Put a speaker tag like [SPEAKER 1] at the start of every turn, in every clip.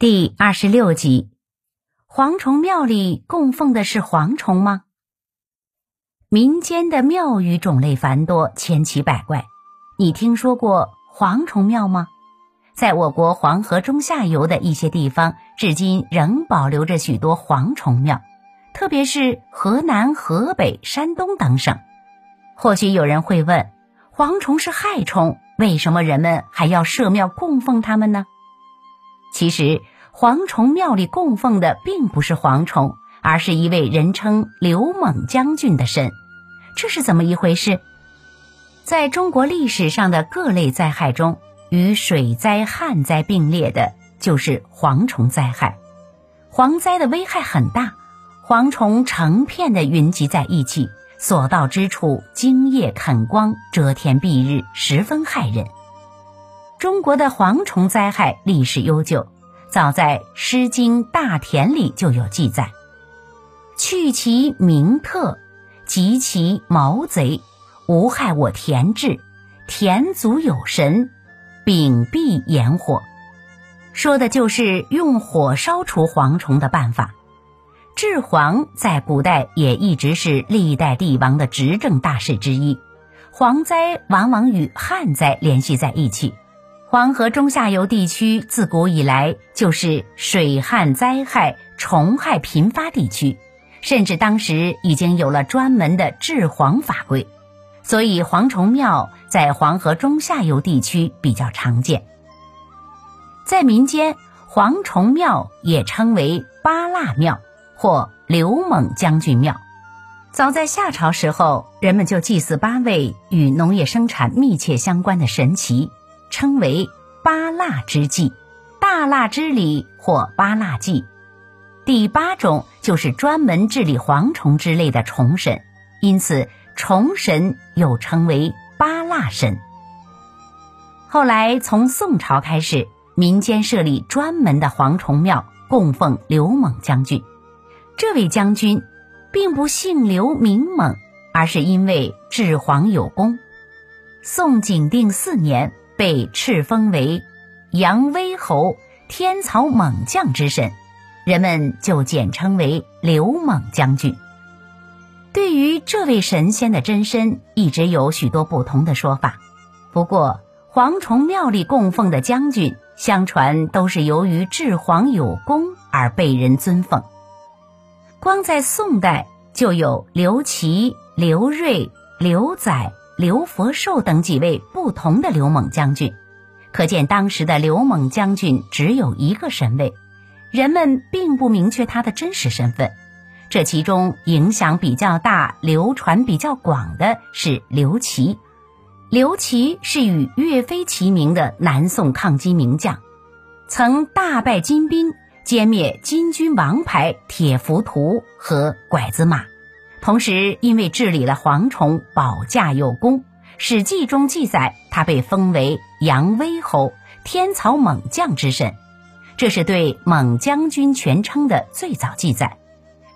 [SPEAKER 1] 第二十六集，蝗虫庙里供奉的是蝗虫吗？民间的庙宇种类繁多，千奇百怪。你听说过蝗虫庙吗？在我国黄河中下游的一些地方，至今仍保留着许多蝗虫庙，特别是河南、河北、山东等省。或许有人会问：蝗虫是害虫，为什么人们还要设庙供奉它们呢？其实，蝗虫庙里供奉的并不是蝗虫，而是一位人称刘猛将军的神。这是怎么一回事？在中国历史上的各类灾害中，与水灾、旱灾并列的就是蝗虫灾害。蝗灾的危害很大，蝗虫成片的云集在一起，所到之处茎叶啃光，遮天蔽日，十分害人。中国的蝗虫灾害历史悠久，早在《诗经·大田》里就有记载：“去其名特，及其毛贼，无害我田治。田足有神，秉必炎火。”说的就是用火烧除蝗虫的办法。治蝗在古代也一直是历代帝王的执政大事之一，蝗灾往往与旱灾联系在一起。黄河中下游地区自古以来就是水旱灾害、虫害频发地区，甚至当时已经有了专门的治蝗法规，所以蝗虫庙在黄河中下游地区比较常见。在民间，蝗虫庙也称为八腊庙或刘猛将军庙。早在夏朝时候，人们就祭祀八位与农业生产密切相关的神祇。称为八腊之祭、大腊之礼或八腊祭。第八种就是专门治理蝗虫之类的虫神，因此虫神又称为八腊神。后来从宋朝开始，民间设立专门的蝗虫庙，供奉刘猛将军。这位将军并不姓刘名猛，而是因为治蝗有功。宋景定四年。被敕封为扬威侯、天朝猛将之神，人们就简称为刘猛将军。对于这位神仙的真身，一直有许多不同的说法。不过，蝗虫庙里供奉的将军，相传都是由于治蝗有功而被人尊奉。光在宋代，就有刘琦、刘瑞、刘载。刘佛寿等几位不同的刘猛将军，可见当时的刘猛将军只有一个神位，人们并不明确他的真实身份。这其中影响比较大、流传比较广的是刘琦。刘琦是与岳飞齐名的南宋抗金名将，曾大败金兵，歼灭金军王牌铁浮屠和拐子马。同时，因为治理了蝗虫，保驾有功，《史记》中记载他被封为扬威侯、天草猛将之神，这是对猛将军全称的最早记载。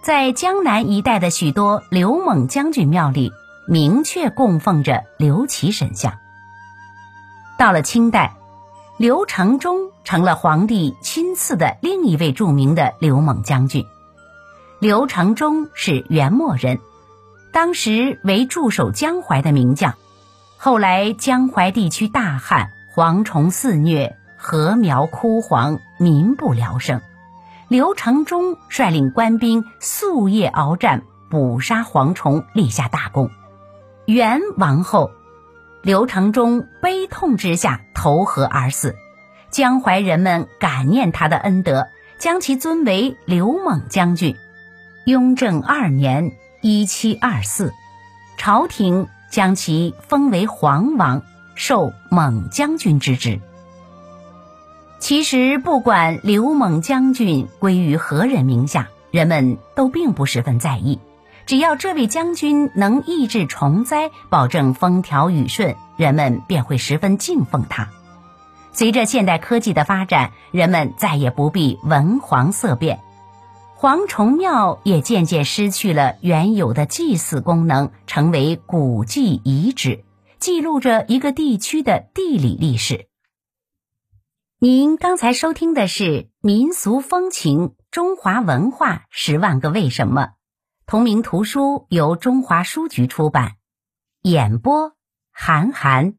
[SPEAKER 1] 在江南一带的许多刘猛将军庙里，明确供奉着刘琦神像。到了清代，刘承忠成了皇帝亲赐的另一位著名的刘猛将军。刘承忠是元末人，当时为驻守江淮的名将。后来江淮地区大旱，蝗虫肆虐，禾苗枯黄，民不聊生。刘承忠率领官兵夙夜鏖战，捕杀蝗虫，立下大功。元亡后，刘承忠悲痛之下投河而死。江淮人们感念他的恩德，将其尊为刘猛将军。雍正二年（一七二四），朝廷将其封为皇王，授猛将军之职。其实，不管刘猛将军归于何人名下，人们都并不十分在意。只要这位将军能抑制虫灾，保证风调雨顺，人们便会十分敬奉他。随着现代科技的发展，人们再也不必闻黄色变。蝗虫庙也渐渐失去了原有的祭祀功能，成为古迹遗址，记录着一个地区的地理历史。您刚才收听的是《民俗风情：中华文化十万个为什么》，同名图书由中华书局出版，演播韩寒。